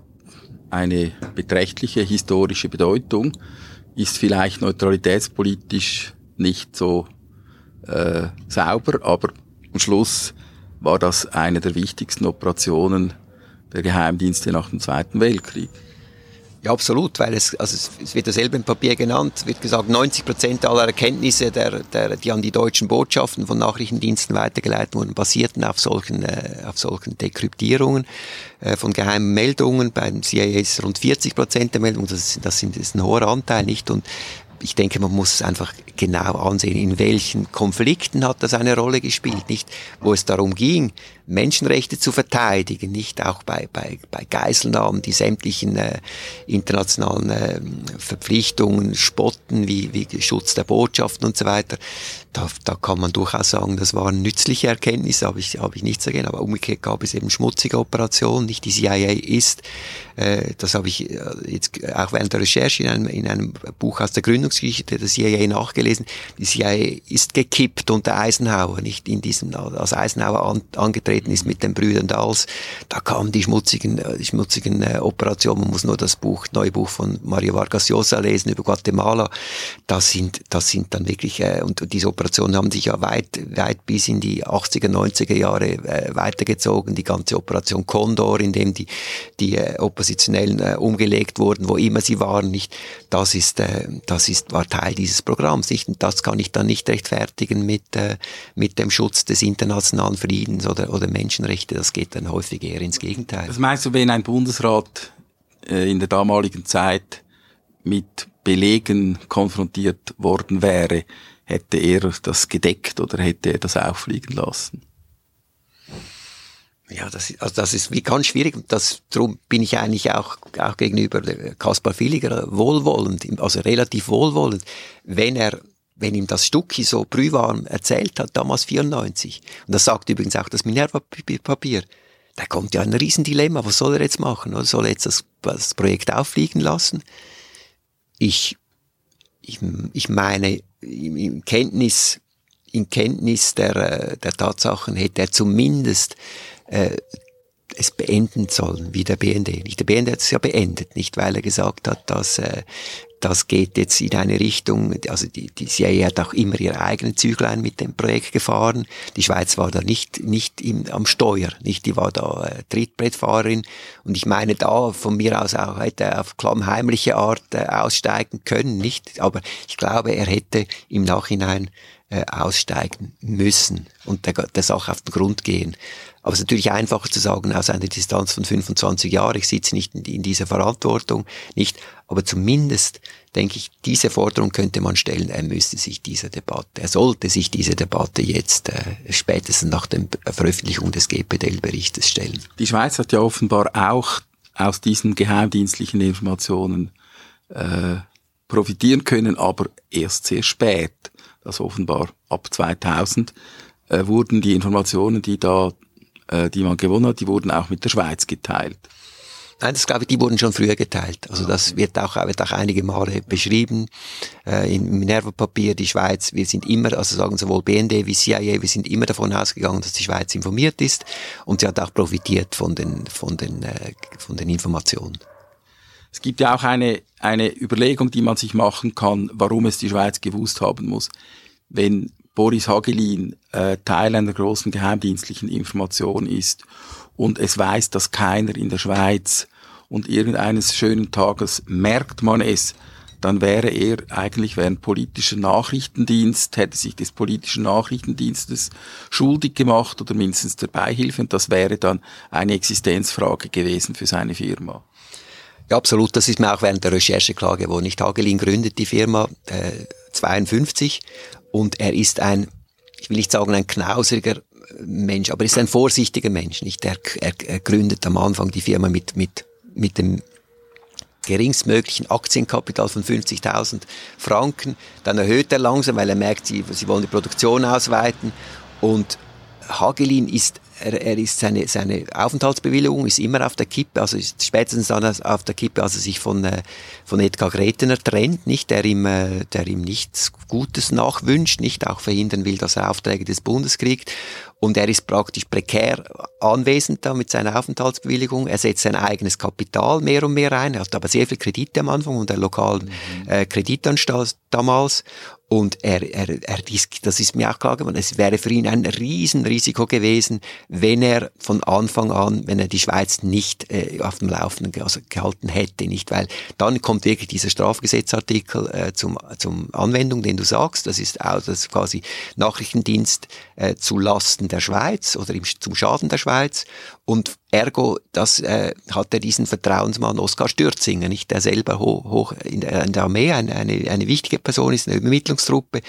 eine beträchtliche historische Bedeutung, ist vielleicht neutralitätspolitisch nicht so äh, sauber, aber am Schluss war das eine der wichtigsten Operationen der Geheimdienste nach dem Zweiten Weltkrieg. Ja, absolut, weil es, also es, wird dasselbe im Papier genannt, wird gesagt, 90 Prozent aller Erkenntnisse, der, der, die an die deutschen Botschaften von Nachrichtendiensten weitergeleitet wurden, basierten auf solchen, äh, auf solchen Dekryptierungen äh, von geheimen Meldungen. Beim CIA ist es rund 40 Prozent der Meldungen, das, das, sind, das ist ein hoher Anteil, nicht? Und ich denke, man muss einfach genau ansehen, in welchen Konflikten hat das eine Rolle gespielt, nicht? Wo es darum ging, Menschenrechte zu verteidigen, nicht auch bei, bei, bei Geiselnahmen, die sämtlichen äh, internationalen äh, Verpflichtungen spotten, wie, wie Schutz der Botschaften und so weiter. Da, da kann man durchaus sagen, das waren nützliche Erkenntnisse, habe ich, habe ich nichts dagegen. Aber umgekehrt gab es eben schmutzige Operationen, nicht die CIA ist. Äh, das habe ich äh, jetzt auch während der Recherche in einem, in einem Buch aus der Gründungsgeschichte der CIA nachgelesen. Die CIA ist gekippt unter Eisenhower, nicht in diesem, als Eisenhower an, angetreten ist mit den Brüdern Dals, da kamen die schmutzigen, äh, die schmutzigen äh, Operationen. Man muss nur das Buch, neue Buch von Mario Vargas Llosa lesen über Guatemala. Das sind, das sind dann wirklich, äh, und diese Operationen haben sich ja weit, weit bis in die 80er, 90er Jahre äh, weitergezogen. Die ganze Operation Condor, in dem die, die äh, Oppositionellen äh, umgelegt wurden, wo immer sie waren, nicht. Das ist, äh, das ist, war Teil dieses Programms? Und das kann ich dann nicht rechtfertigen mit, äh, mit dem Schutz des internationalen Friedens oder oder Menschenrechte, das geht dann häufig eher ins Gegenteil. Was meinst du, wenn ein Bundesrat äh, in der damaligen Zeit mit Belegen konfrontiert worden wäre, hätte er das gedeckt oder hätte er das auffliegen lassen? Ja, das, also das ist wie ganz schwierig. Das, darum bin ich eigentlich auch, auch gegenüber Kaspar Villiger wohlwollend, also relativ wohlwollend, wenn er wenn ihm das Stucki so brühwarm erzählt hat, damals 94, und das sagt übrigens auch das Minerva-Papier, da kommt ja ein Riesendilemma, was soll er jetzt machen? Oder soll er jetzt das, das Projekt auffliegen lassen? Ich, ich, ich meine, in Kenntnis, in Kenntnis der, der Tatsachen hätte er zumindest äh, es beenden sollen, wie der BND. Nicht der BND hat es ja beendet, nicht weil er gesagt hat, dass äh, das geht jetzt in eine Richtung, also die, die CIA hat auch immer ihre eigenen Züglein mit dem Projekt gefahren. Die Schweiz war da nicht, nicht im, am Steuer, nicht, die war da äh, Trittbrettfahrerin. Und ich meine da von mir aus auch hätte auf klammheimliche Art äh, aussteigen können, nicht? Aber ich glaube, er hätte im Nachhinein äh, aussteigen müssen und der, der Sache auf den Grund gehen. Aber es ist natürlich einfacher zu sagen, aus einer Distanz von 25 Jahren, ich sitze nicht in, dieser Verantwortung, nicht, aber zumindest denke ich, diese Forderung könnte man stellen, er müsste sich dieser Debatte, er sollte sich diese Debatte jetzt äh, spätestens nach der Veröffentlichung des GPDL-Berichtes stellen. Die Schweiz hat ja offenbar auch aus diesen geheimdienstlichen Informationen äh, profitieren können, aber erst sehr spät. Das offenbar ab 2000 äh, wurden die Informationen, die da, äh, die man gewonnen hat, die wurden auch mit der Schweiz geteilt. Nein, das glaube ich, die wurden schon früher geteilt. Also das wird auch, wird auch einige Male beschrieben äh, im Minerva-Papier. Die Schweiz, wir sind immer, also sagen sowohl BND wie CIA, wir sind immer davon ausgegangen, dass die Schweiz informiert ist und sie hat auch profitiert von den, von den, äh, von den Informationen. Es gibt ja auch eine, eine Überlegung, die man sich machen kann, warum es die Schweiz gewusst haben muss. Wenn Boris Hagelin äh, Teil einer großen geheimdienstlichen Information ist und es weiß, dass keiner in der Schweiz und irgendeines schönen Tages merkt man es, dann wäre er eigentlich während politischer Nachrichtendienst, hätte sich des politischen Nachrichtendienstes schuldig gemacht oder mindestens der Beihilfe und das wäre dann eine Existenzfrage gewesen für seine Firma. Ja, absolut. Das ist mir auch während der Recherche klar geworden. Nicht Hagelin gründet die Firma äh, 52 und er ist ein, ich will nicht sagen ein knauseriger Mensch, aber er ist ein vorsichtiger Mensch. Nicht? Er, er, er gründet am Anfang die Firma mit, mit, mit dem geringstmöglichen Aktienkapital von 50.000 Franken. Dann erhöht er langsam, weil er merkt, sie, sie wollen die Produktion ausweiten. Und Hagelin ist er, er ist seine, seine Aufenthaltsbewilligung ist immer auf der Kippe, also ist spätestens dann auf der Kippe, als er sich von, äh, von Edgar Gretener trennt, nicht, der ihm, äh, der ihm nichts Gutes nachwünscht, nicht auch verhindern will, dass er Aufträge des Bundes kriegt. Und er ist praktisch prekär anwesend da mit seiner Aufenthaltsbewilligung. Er setzt sein eigenes Kapital mehr und mehr ein. Er hat aber sehr viel Kredite am Anfang und der lokalen mhm. äh, Kreditanstalt damals. Und er, er, er, das ist mir auch klar geworden, es wäre für ihn ein Riesenrisiko gewesen, wenn er von Anfang an, wenn er die Schweiz nicht äh, auf dem Laufenden also gehalten hätte, nicht, weil dann kommt wirklich dieser Strafgesetzartikel äh, zum, zum Anwendung, den du sagst, das ist auch das quasi Nachrichtendienst äh, zu Lasten der Schweiz oder im, zum Schaden der Schweiz. Und ergo, das äh, hat er diesen Vertrauensmann Oskar Stürzinger, nicht der selber hoch, hoch in, der, in der Armee eine, eine, eine wichtige Person ist, eine Übermittlungstruppe,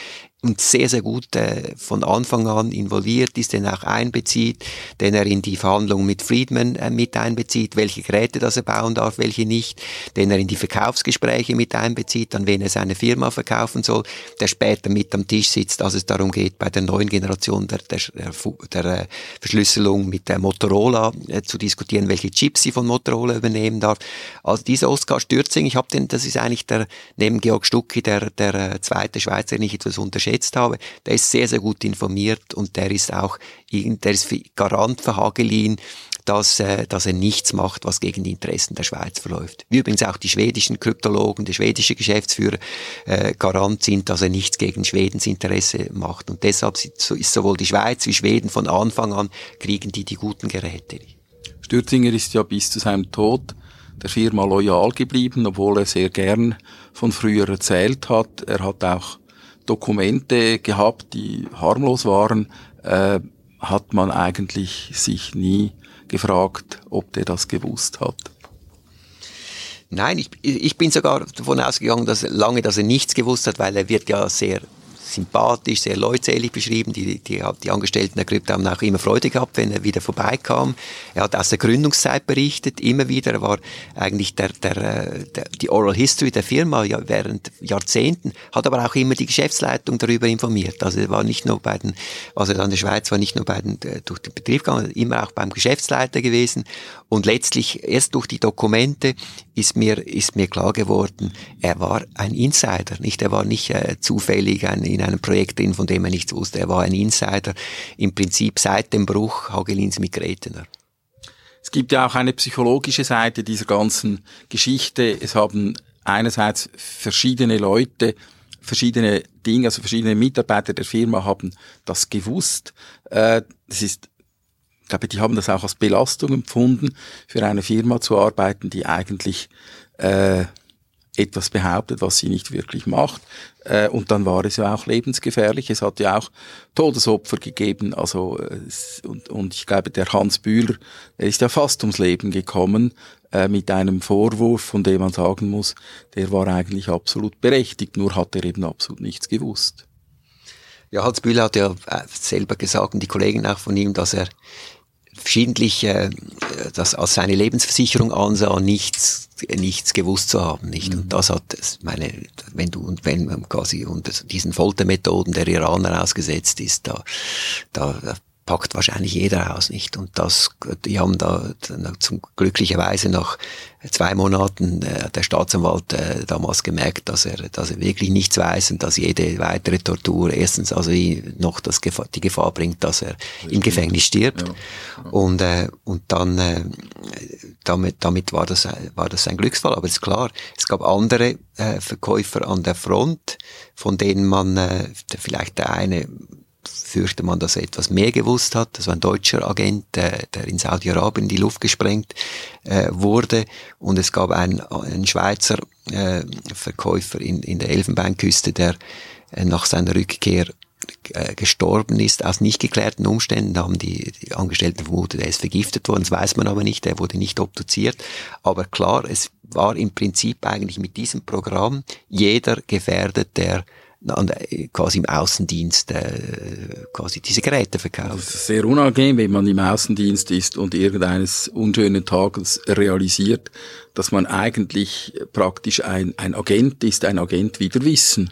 und sehr, sehr gut äh, von Anfang an involviert ist, den auch einbezieht, den er in die Verhandlungen mit Friedman äh, mit einbezieht, welche Geräte das er bauen darf, welche nicht, den er in die Verkaufsgespräche mit einbezieht, an wen er seine Firma verkaufen soll, der später mit am Tisch sitzt, als es darum geht, bei der neuen Generation der, der, der, der äh, Verschlüsselung mit der Motorola äh, zu diskutieren, welche Chips sie von Motorola übernehmen darf. Also dieser Oskar Stürzing, ich habe den, das ist eigentlich der, neben Georg Stucki, der, der äh, zweite Schweizer, den ich etwas unterschätzt geschätzt habe, der ist sehr, sehr gut informiert und der ist auch, der ist Garant für Hagelin, dass, äh, dass er nichts macht, was gegen die Interessen der Schweiz verläuft. Wie übrigens auch die schwedischen Kryptologen, die schwedische Geschäftsführer äh, Garant sind, dass er nichts gegen Schwedens Interesse macht. Und deshalb ist sowohl die Schweiz wie Schweden von Anfang an kriegen die die guten Geräte. Stürzinger ist ja bis zu seinem Tod der Firma loyal geblieben, obwohl er sehr gern von früher erzählt hat. Er hat auch Dokumente gehabt, die harmlos waren, äh, hat man eigentlich sich nie gefragt, ob der das gewusst hat. Nein, ich, ich bin sogar davon ausgegangen, dass lange, dass er nichts gewusst hat, weil er wird ja sehr sympathisch, sehr leutselig beschrieben. Die, die, die Angestellten der Krypto haben auch immer Freude gehabt, wenn er wieder vorbeikam. Er hat aus der Gründungszeit berichtet, immer wieder. Er war eigentlich der, der, äh, der, die Oral History der Firma ja, während Jahrzehnten, hat aber auch immer die Geschäftsleitung darüber informiert. Also er war nicht nur bei den, also dann in der Schweiz war nicht nur bei den, äh, durch den Betrieb gegangen, immer auch beim Geschäftsleiter gewesen. Und letztlich erst durch die Dokumente ist mir, ist mir klar geworden, er war ein Insider, nicht? Er war nicht äh, zufällig ein, in einem Projekt drin, von dem er nichts wusste. Er war ein Insider im Prinzip seit dem Bruch Hagelins mit Gretener. Es gibt ja auch eine psychologische Seite dieser ganzen Geschichte. Es haben einerseits verschiedene Leute, verschiedene Dinge, also verschiedene Mitarbeiter der Firma haben das gewusst. Äh, das ist ich glaube, die haben das auch als Belastung empfunden, für eine Firma zu arbeiten, die eigentlich äh, etwas behauptet, was sie nicht wirklich macht. Äh, und dann war es ja auch lebensgefährlich. Es hat ja auch Todesopfer gegeben. Also äh, und, und ich glaube, der Hans Bühler, er ist ja fast ums Leben gekommen äh, mit einem Vorwurf, von dem man sagen muss, der war eigentlich absolut berechtigt. Nur hat er eben absolut nichts gewusst. Ja, Hans Bühler hat ja äh, selber gesagt und die Kollegen auch von ihm, dass er verschiedentlich äh, das als seine Lebensversicherung ansah, nichts, nichts gewusst zu haben, nicht? Mhm. Und das hat, meine, wenn du, und wenn man quasi unter diesen Foltermethoden der Iraner ausgesetzt ist, da, da packt wahrscheinlich jeder aus, nicht? Und das, die haben da zum glücklicherweise nach zwei Monaten äh, der Staatsanwalt äh, damals gemerkt, dass er, dass er wirklich nichts weiß und dass jede weitere Tortur erstens also noch das Gefahr, die Gefahr bringt, dass er im Gefängnis stirbt. Ja. Ja. Und äh, und dann äh, damit damit war das war das ein Glücksfall. Aber es ist klar, es gab andere äh, Verkäufer an der Front, von denen man äh, vielleicht der eine fürchte man, dass er etwas mehr gewusst hat. Das war ein deutscher Agent, der, der in Saudi-Arabien in die Luft gesprengt äh, wurde. Und es gab einen, einen Schweizer äh, Verkäufer in, in der Elfenbeinküste, der äh, nach seiner Rückkehr äh, gestorben ist aus nicht geklärten Umständen, da haben die, die Angestellten vermutet, er ist vergiftet worden, das weiß man aber nicht, er wurde nicht obduziert. Aber klar, es war im Prinzip eigentlich mit diesem Programm jeder gefährdet, der quasi im Außendienst äh, quasi diese Geräte verkauft. Das ist sehr unangenehm, wenn man im Außendienst ist und irgendeines unschönen Tages realisiert, dass man eigentlich praktisch ein, ein Agent ist, ein Agent wider Wissen.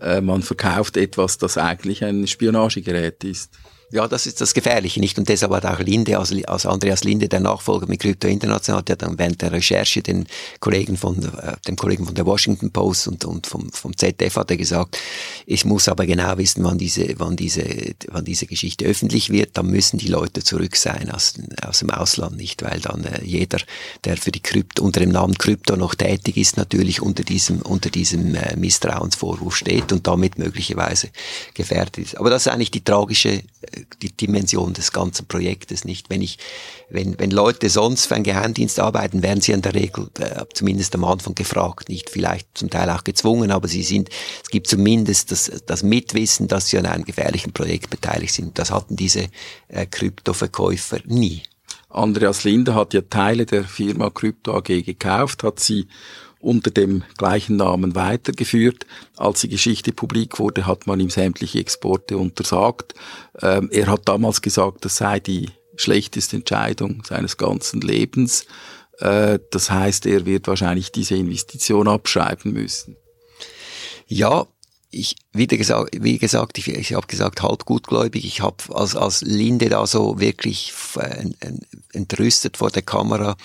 Äh, man verkauft etwas, das eigentlich ein Spionagegerät ist. Ja, das ist das Gefährliche, nicht? Und deshalb hat auch Linde, also, also Andreas Linde, der Nachfolger mit Krypto International, der dann während der Recherche den Kollegen von, äh, dem Kollegen von der Washington Post und, und vom, vom ZDF hat er gesagt, ich muss aber genau wissen, wann diese, wann diese, wann diese Geschichte öffentlich wird, dann müssen die Leute zurück sein aus, aus dem Ausland, nicht? Weil dann äh, jeder, der für die Krypto, unter dem Namen Krypto noch tätig ist, natürlich unter diesem, unter diesem äh, Misstrauensvorwurf steht und damit möglicherweise gefährdet ist. Aber das ist eigentlich die tragische äh, die Dimension des ganzen Projektes nicht. Wenn ich, wenn, wenn Leute sonst für einen Geheimdienst arbeiten, werden sie in der Regel äh, zumindest am Anfang gefragt, nicht vielleicht zum Teil auch gezwungen, aber sie sind, es gibt zumindest das, das Mitwissen, dass sie an einem gefährlichen Projekt beteiligt sind. Das hatten diese äh, Kryptoverkäufer nie. Andreas Linde hat ja Teile der Firma Krypto AG gekauft, hat sie unter dem gleichen Namen weitergeführt. Als die Geschichte publik wurde, hat man ihm sämtliche Exporte untersagt. Ähm, er hat damals gesagt, das sei die schlechteste Entscheidung seines ganzen Lebens. Äh, das heißt, er wird wahrscheinlich diese Investition abschreiben müssen. Ja, ich, wie gesagt, wie gesagt ich, ich habe gesagt, halt gutgläubig. Ich habe als, als Linde da so wirklich äh, entrüstet vor der Kamera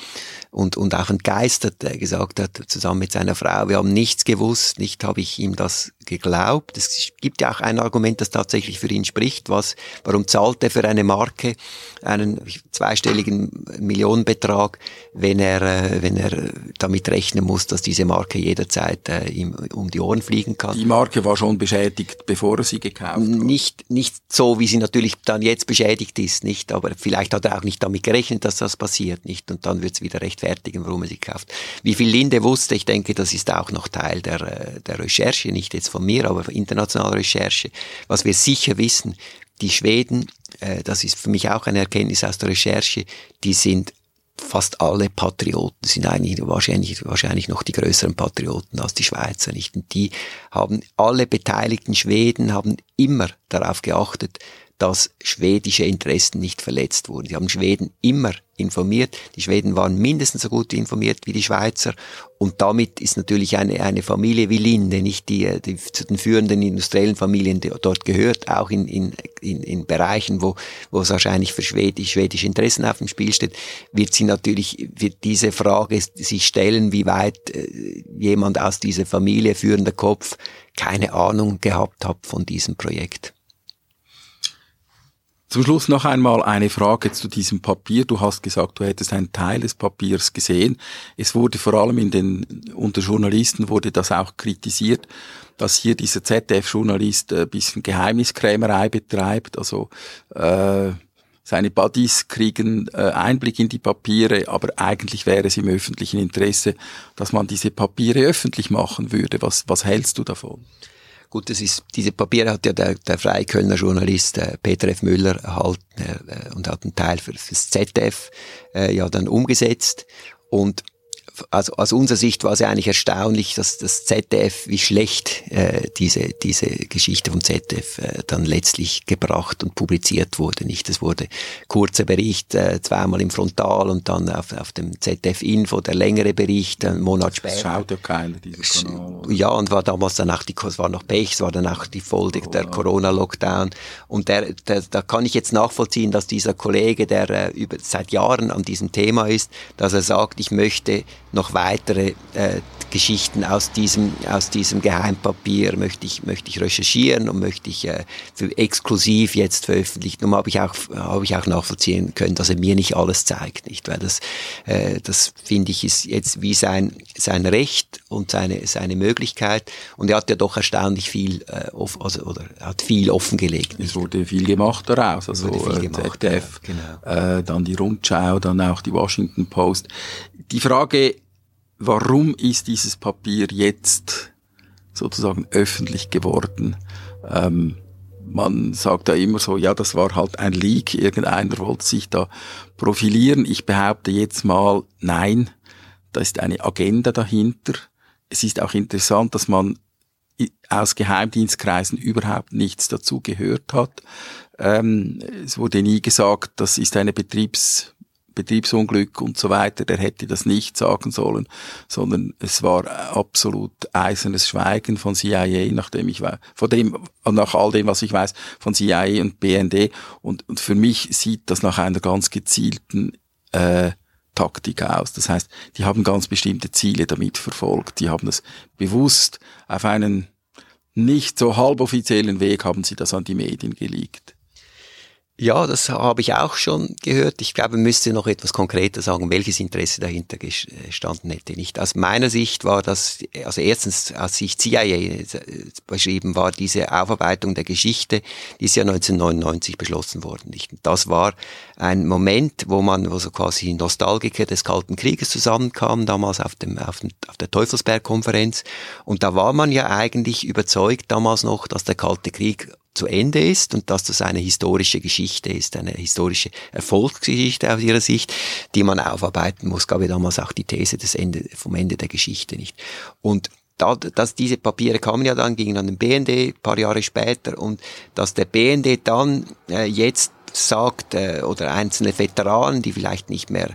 und, und auch entgeistert, der gesagt hat, zusammen mit seiner Frau, wir haben nichts gewusst, nicht habe ich ihm das geglaubt. Es gibt ja auch ein Argument, das tatsächlich für ihn spricht. Was, warum zahlt er für eine Marke einen zweistelligen Millionenbetrag, wenn er, äh, wenn er damit rechnen muss, dass diese Marke jederzeit äh, ihm um die Ohren fliegen kann? Die Marke war schon beschädigt, bevor er sie gekauft hat. Nicht, nicht so, wie sie natürlich dann jetzt beschädigt ist, nicht. Aber vielleicht hat er auch nicht damit gerechnet, dass das passiert, nicht. Und dann wird es wieder rechtfertigen, warum er sie kauft. Wie viel Linde wusste, ich denke, das ist auch noch Teil der, äh, der Recherche, nicht jetzt von mir, aber internationaler Recherche. Was wir sicher wissen, die Schweden, äh, das ist für mich auch eine Erkenntnis aus der Recherche, die sind fast alle Patrioten sind eigentlich wahrscheinlich, wahrscheinlich noch die größeren Patrioten als die Schweizer, nicht? Und die haben, alle beteiligten Schweden haben immer darauf geachtet, dass schwedische Interessen nicht verletzt wurden. Sie haben Schweden immer informiert. Die Schweden waren mindestens so gut informiert wie die Schweizer. Und damit ist natürlich eine, eine Familie wie Linde, nicht die, die zu den führenden industriellen Familien die dort gehört, auch in, in, in, in Bereichen, wo, wo es wahrscheinlich für Schwedisch, schwedische Interessen auf dem Spiel steht, wird sie natürlich, wird diese Frage sich stellen, wie weit äh, jemand aus dieser Familie, führender Kopf, keine Ahnung gehabt hat von diesem Projekt. Zum Schluss noch einmal eine Frage zu diesem Papier. Du hast gesagt, du hättest einen Teil des Papiers gesehen. Es wurde vor allem in den, unter Journalisten wurde das auch kritisiert, dass hier dieser ZDF-Journalist ein bisschen Geheimniskrämerei betreibt, also, äh, seine Buddies kriegen äh, Einblick in die Papiere, aber eigentlich wäre es im öffentlichen Interesse, dass man diese Papiere öffentlich machen würde. Was, was hältst du davon? Gut, das ist, diese Papiere hat ja der, der freie Kölner Journalist äh, Peter F. Müller erhalten äh, und hat einen Teil für, fürs ZDF äh, ja dann umgesetzt. Und also aus unserer Sicht war es ja eigentlich erstaunlich, dass das ZDF, wie schlecht äh, diese, diese Geschichte vom ZDF äh, dann letztlich gebracht und publiziert wurde. Nicht, es wurde kurzer Bericht, äh, zweimal im Frontal und dann auf, auf dem ZDF-Info der längere Bericht, einen Monat später. Das schaut ja keiner, dieses Kanal. Ja, und war damals dann auch die, es war noch Pech, es war dann auch die Folge Corona. der Corona-Lockdown. Und der, der, da kann ich jetzt nachvollziehen, dass dieser Kollege, der äh, über, seit Jahren an diesem Thema ist, dass er sagt, ich möchte noch weitere äh, Geschichten aus diesem, aus diesem Geheimpapier möchte ich, möchte ich recherchieren und möchte ich äh, für exklusiv jetzt veröffentlichen. Und habe ich auch, habe ich auch nachvollziehen können, dass er mir nicht alles zeigt, nicht? Weil das, äh, das finde ich ist jetzt wie sein, sein Recht und seine, seine Möglichkeit. Und er hat ja doch erstaunlich viel, äh, off, also, oder hat viel offengelegt. Nicht? Es wurde viel gemacht daraus. Also, viel äh, gemacht, ZDF, ja, genau. äh, dann die Rundschau, dann auch die Washington Post. Die Frage, warum ist dieses Papier jetzt sozusagen öffentlich geworden? Ähm, man sagt da immer so, ja, das war halt ein Leak, irgendeiner wollte sich da profilieren. Ich behaupte jetzt mal, nein, da ist eine Agenda dahinter. Es ist auch interessant, dass man aus Geheimdienstkreisen überhaupt nichts dazu gehört hat. Ähm, es wurde nie gesagt, das ist eine Betriebs Betriebsunglück und so weiter, der hätte das nicht sagen sollen, sondern es war absolut eisernes Schweigen von CIA, nachdem ich von dem, nach all dem, was ich weiß, von CIA und BND. Und, und für mich sieht das nach einer ganz gezielten äh, Taktik aus. Das heißt, die haben ganz bestimmte Ziele damit verfolgt. Die haben das bewusst auf einen nicht so halboffiziellen Weg haben sie das an die Medien gelegt. Ja, das habe ich auch schon gehört. Ich glaube, man müsste noch etwas konkreter sagen, welches Interesse dahinter gestanden hätte. Nicht aus meiner Sicht war das, also erstens, als ich CIA beschrieben war, diese Aufarbeitung der Geschichte, die ist ja 1999 beschlossen worden. Nicht? Das war ein Moment, wo man, wo so quasi Nostalgiker des Kalten Krieges zusammenkamen, damals auf dem, auf, dem, auf der Teufelsberg-Konferenz. Und da war man ja eigentlich überzeugt damals noch, dass der Kalte Krieg zu Ende ist und dass das eine historische Geschichte ist, eine historische Erfolgsgeschichte aus ihrer Sicht, die man aufarbeiten muss. Gab ja damals auch die These des Ende, vom Ende der Geschichte nicht. Und da, dass diese Papiere kamen ja dann, gingen an den BND paar Jahre später und dass der BND dann äh, jetzt sagt, äh, oder einzelne Veteranen, die vielleicht nicht mehr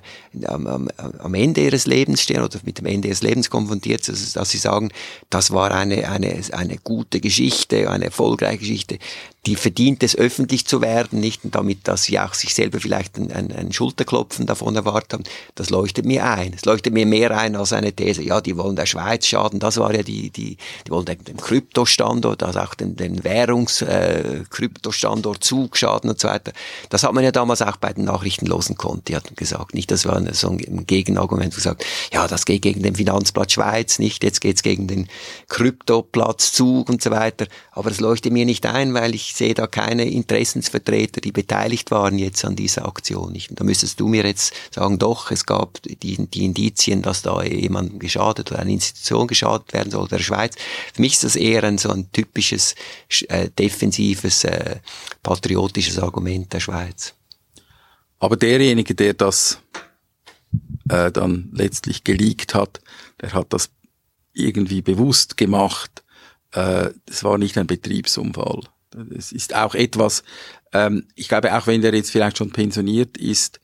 am, am, am Ende ihres Lebens stehen oder mit dem Ende ihres Lebens konfrontiert sind, dass sie sagen, das war eine, eine, eine gute Geschichte, eine erfolgreiche Geschichte, die verdient es, öffentlich zu werden, nicht und damit, dass sie auch sich selber vielleicht ein, ein, ein Schulterklopfen davon erwartet haben, das leuchtet mir ein. Es leuchtet mir mehr ein als eine These, ja, die wollen der Schweiz schaden, das war ja die, die, die wollen den, Kryptostandort, also auch den, den Währungskryptostandort äh, Zug schaden und so weiter. Das hat man ja damals auch bei den nachrichtenlosen Konti hat gesagt, nicht? Das war so ein Gegenargument, gesagt, ja, das geht gegen den Finanzplatz Schweiz, nicht? Jetzt geht's gegen den Kryptoplatz Zug und so weiter. Aber das leuchtet mir nicht ein, weil ich sehe da keine Interessensvertreter, die beteiligt waren jetzt an dieser Aktion. Und da müsstest du mir jetzt sagen, doch, es gab die, die Indizien, dass da jemandem geschadet oder eine Institution geschadet werden soll, der Schweiz. Für mich ist das eher ein so ein typisches äh, defensives, äh, patriotisches Argument der Schweiz. Aber derjenige, der das äh, dann letztlich geleakt hat, der hat das irgendwie bewusst gemacht. Äh, das war nicht ein Betriebsunfall. Das ist auch etwas, ähm, ich glaube, auch wenn der jetzt vielleicht schon pensioniert ist,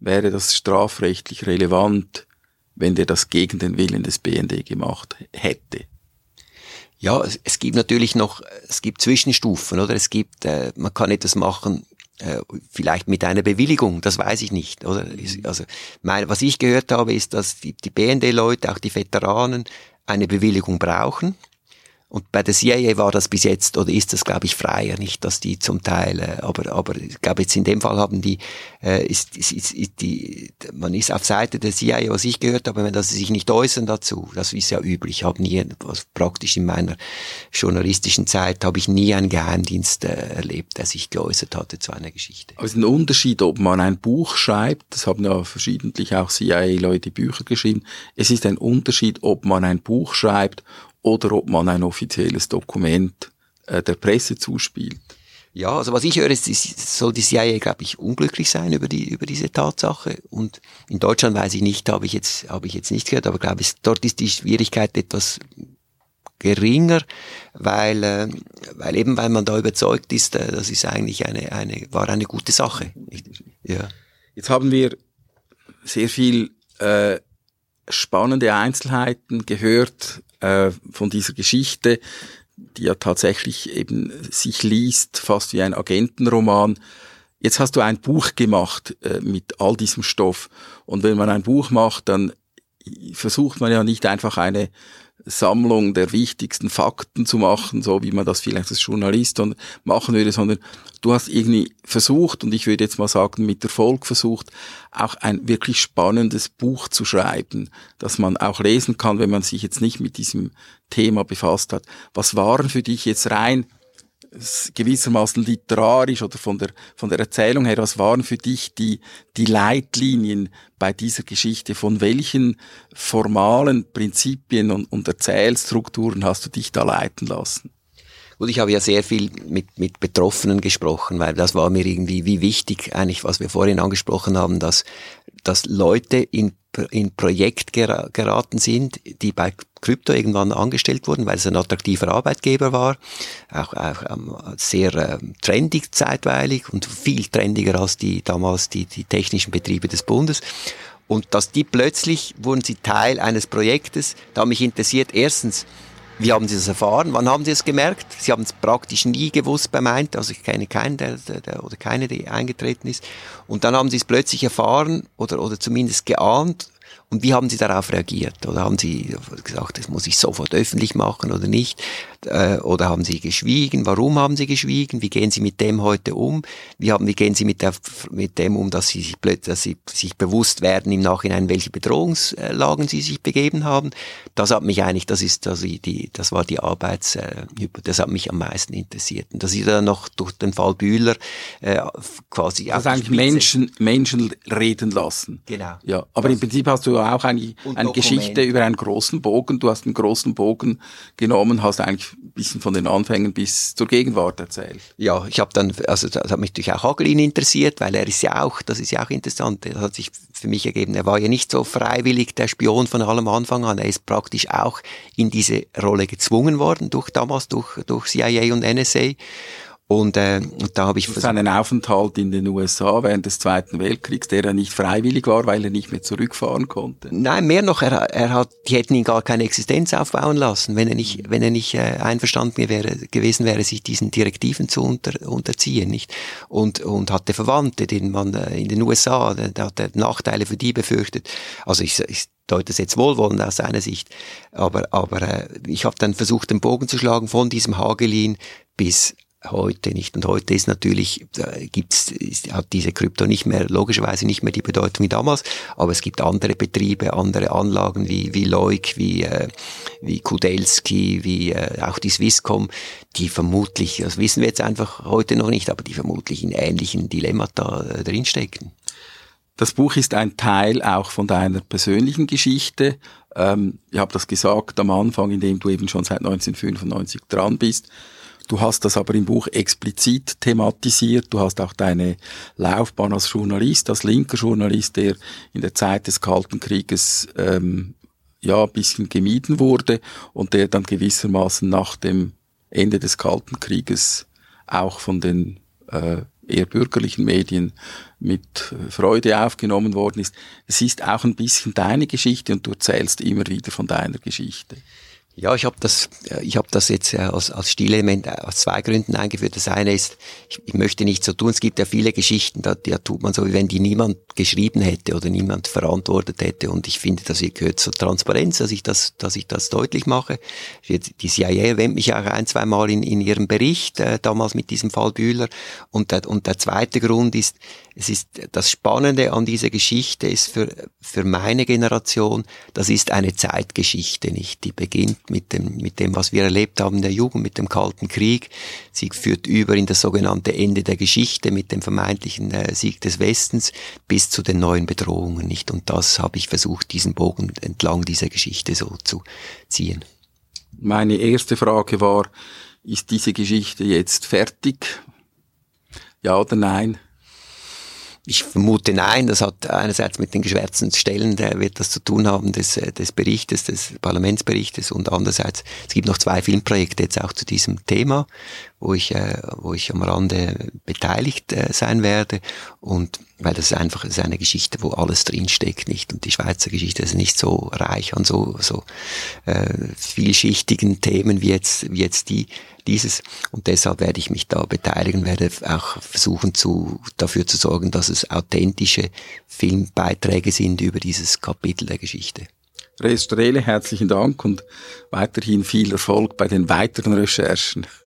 wäre das strafrechtlich relevant, wenn der das gegen den Willen des BND gemacht hätte. Ja, es, es gibt natürlich noch, es gibt Zwischenstufen, oder? Es gibt, äh, man kann etwas machen, äh, vielleicht mit einer Bewilligung, das weiß ich nicht, oder? Also, mein, was ich gehört habe, ist, dass die, die BND-Leute, auch die Veteranen, eine Bewilligung brauchen Und bei der CIA war das bis jetzt, oder ist das, glaube ich, freier, nicht, dass die zum Teil, äh, aber, aber ich glaube, jetzt in dem Fall haben die, äh, ist, ist, ist, ist die, man ist auf Seite der CIA, was ich gehört habe, dass sie sich nicht äußern dazu. Das ist ja üblich. Ich habe nie, was praktisch in meiner journalistischen Zeit, habe ich nie einen Geheimdienst äh, erlebt, der sich geäußert hatte zu einer Geschichte. Ist ein Unterschied, ob man ein Buch schreibt, das haben ja verschiedentlich auch CIA-Leute Bücher geschrieben, es ist ein Unterschied, ob man ein Buch schreibt oder ob man ein offizielles Dokument äh, der Presse zuspielt. Ja, also was ich höre, ist, ist soll die CIA, glaube ich, unglücklich sein über die über diese Tatsache. Und in Deutschland weiß ich nicht, habe ich jetzt habe ich jetzt nicht gehört, aber glaube ich, dort ist die Schwierigkeit etwas geringer, weil äh, weil eben weil man da überzeugt ist, äh, das ist eigentlich eine eine war eine gute Sache. Ja. Jetzt haben wir sehr viel äh, spannende Einzelheiten gehört äh, von dieser Geschichte, die ja tatsächlich eben sich liest, fast wie ein Agentenroman. Jetzt hast du ein Buch gemacht äh, mit all diesem Stoff. Und wenn man ein Buch macht, dann versucht man ja nicht einfach eine Sammlung der wichtigsten Fakten zu machen, so wie man das vielleicht als Journalist machen würde, sondern du hast irgendwie versucht, und ich würde jetzt mal sagen, mit Erfolg versucht, auch ein wirklich spannendes Buch zu schreiben, das man auch lesen kann, wenn man sich jetzt nicht mit diesem Thema befasst hat. Was waren für dich jetzt rein gewissermaßen literarisch oder von der, von der Erzählung her, was waren für dich die, die Leitlinien bei dieser Geschichte? Von welchen formalen Prinzipien und, und Erzählstrukturen hast du dich da leiten lassen? Gut, ich habe ja sehr viel mit, mit Betroffenen gesprochen, weil das war mir irgendwie wie wichtig, eigentlich, was wir vorhin angesprochen haben, dass, dass Leute in in Projekt geraten sind, die bei Krypto irgendwann angestellt wurden, weil es ein attraktiver Arbeitgeber war, auch, auch ähm, sehr äh, trendig zeitweilig und viel trendiger als die damals die, die technischen Betriebe des Bundes. Und dass die plötzlich wurden sie Teil eines Projektes, da mich interessiert erstens, wie haben Sie das erfahren? Wann haben Sie es gemerkt? Sie haben es praktisch nie gewusst beim Eintritt, also ich kenne keinen, der, der, der, oder keine, die eingetreten ist. Und dann haben Sie es plötzlich erfahren oder, oder zumindest geahnt und wie haben Sie darauf reagiert? Oder haben Sie gesagt, das muss ich sofort öffentlich machen oder nicht? Äh, oder haben Sie geschwiegen? Warum haben Sie geschwiegen? Wie gehen Sie mit dem heute um? Wie, haben, wie gehen Sie mit, der, mit dem um, dass Sie, sich, dass Sie sich bewusst werden im Nachhinein, welche Bedrohungslagen Sie sich begeben haben? Das hat mich eigentlich, das ist, das, die, das war die Arbeits, äh, das hat mich am meisten interessiert. Und dass ich dann noch durch den Fall Bühler äh, quasi das eigentlich Menschen, Menschen reden lassen. Genau. Ja, aber im Prinzip hast du auch eigentlich eine Geschichte über einen großen Bogen. Du hast einen großen Bogen genommen, hast eigentlich ein bisschen von den Anfängen bis zur Gegenwart erzählt. Ja, ich habe dann, also das hat mich natürlich auch Hagelin interessiert, weil er ist ja auch, das ist ja auch interessant, das hat sich für mich ergeben, er war ja nicht so freiwillig der Spion von allem Anfang an, er ist praktisch auch in diese Rolle gezwungen worden, durch damals, durch, durch CIA und NSA. Und, äh, und da habe ich seinen Aufenthalt in den USA während des Zweiten Weltkriegs, der ja nicht freiwillig war, weil er nicht mehr zurückfahren konnte. Nein, mehr noch, er, er hat, die hätten ihn gar keine Existenz aufbauen lassen, wenn er nicht, wenn er nicht äh, einverstanden wäre, gewesen wäre, sich diesen Direktiven zu unter, unterziehen, nicht? Und und hatte Verwandte, denen man äh, in den USA, da, da hat er Nachteile für die befürchtet. Also ich, ich deute es jetzt wohlwollend aus seiner Sicht, aber aber äh, ich habe dann versucht, den Bogen zu schlagen von diesem Hagelin bis heute nicht. Und heute ist natürlich, gibt's, ist, hat diese Krypto nicht mehr, logischerweise nicht mehr die Bedeutung wie damals, aber es gibt andere Betriebe, andere Anlagen wie, wie Leuk, wie, äh, wie Kudelski, wie äh, auch die Swisscom, die vermutlich, das wissen wir jetzt einfach heute noch nicht, aber die vermutlich in ähnlichen Dilemmata äh, drinstecken. Das Buch ist ein Teil auch von deiner persönlichen Geschichte. Ähm, ich habe das gesagt am Anfang, indem du eben schon seit 1995 dran bist. Du hast das aber im Buch explizit thematisiert. Du hast auch deine Laufbahn als Journalist, als linker Journalist, der in der Zeit des Kalten Krieges ähm, ja ein bisschen gemieden wurde und der dann gewissermaßen nach dem Ende des Kalten Krieges auch von den äh, eher bürgerlichen Medien mit Freude aufgenommen worden ist. Es ist auch ein bisschen deine Geschichte und du erzählst immer wieder von deiner Geschichte. Ja, ich habe das, äh, ich habe das jetzt äh, als, als Stilelement äh, aus zwei Gründen eingeführt. Das eine ist, ich, ich möchte nicht so tun. Es gibt ja viele Geschichten, da, da tut man so, wie wenn die niemand geschrieben hätte oder niemand verantwortet hätte. Und ich finde, das gehört zur Transparenz, dass ich das, dass ich das deutlich mache. Die CIA erwähnt mich auch ein, zwei Mal in, in ihrem Bericht, äh, damals mit diesem Fall Bühler. Und der, und der zweite Grund ist, es ist das Spannende an dieser Geschichte ist für, für meine Generation, das ist eine Zeitgeschichte nicht. Die beginnt mit dem, mit dem, was wir erlebt haben in der Jugend, mit dem Kalten Krieg. Sie führt über in das sogenannte Ende der Geschichte mit dem vermeintlichen äh, Sieg des Westens bis zu den neuen Bedrohungen nicht. Und das habe ich versucht, diesen Bogen entlang dieser Geschichte so zu ziehen. Meine erste Frage war, ist diese Geschichte jetzt fertig? Ja oder nein? Ich vermute nein, das hat einerseits mit den geschwärzten Stellen, der wird das zu tun haben, des, äh, des Berichtes, des Parlamentsberichtes und andererseits, es gibt noch zwei Filmprojekte jetzt auch zu diesem Thema, wo ich, äh, wo ich am Rande beteiligt äh, sein werde und weil das ist einfach das ist eine Geschichte, wo alles drinsteckt, nicht? Und die Schweizer Geschichte ist nicht so reich an so, so äh, vielschichtigen Themen wie jetzt, wie jetzt die, dieses. Und deshalb werde ich mich da beteiligen, werde auch versuchen zu, dafür zu sorgen, dass es authentische Filmbeiträge sind über dieses Kapitel der Geschichte. Restrele, herzlichen Dank und weiterhin viel Erfolg bei den weiteren Recherchen.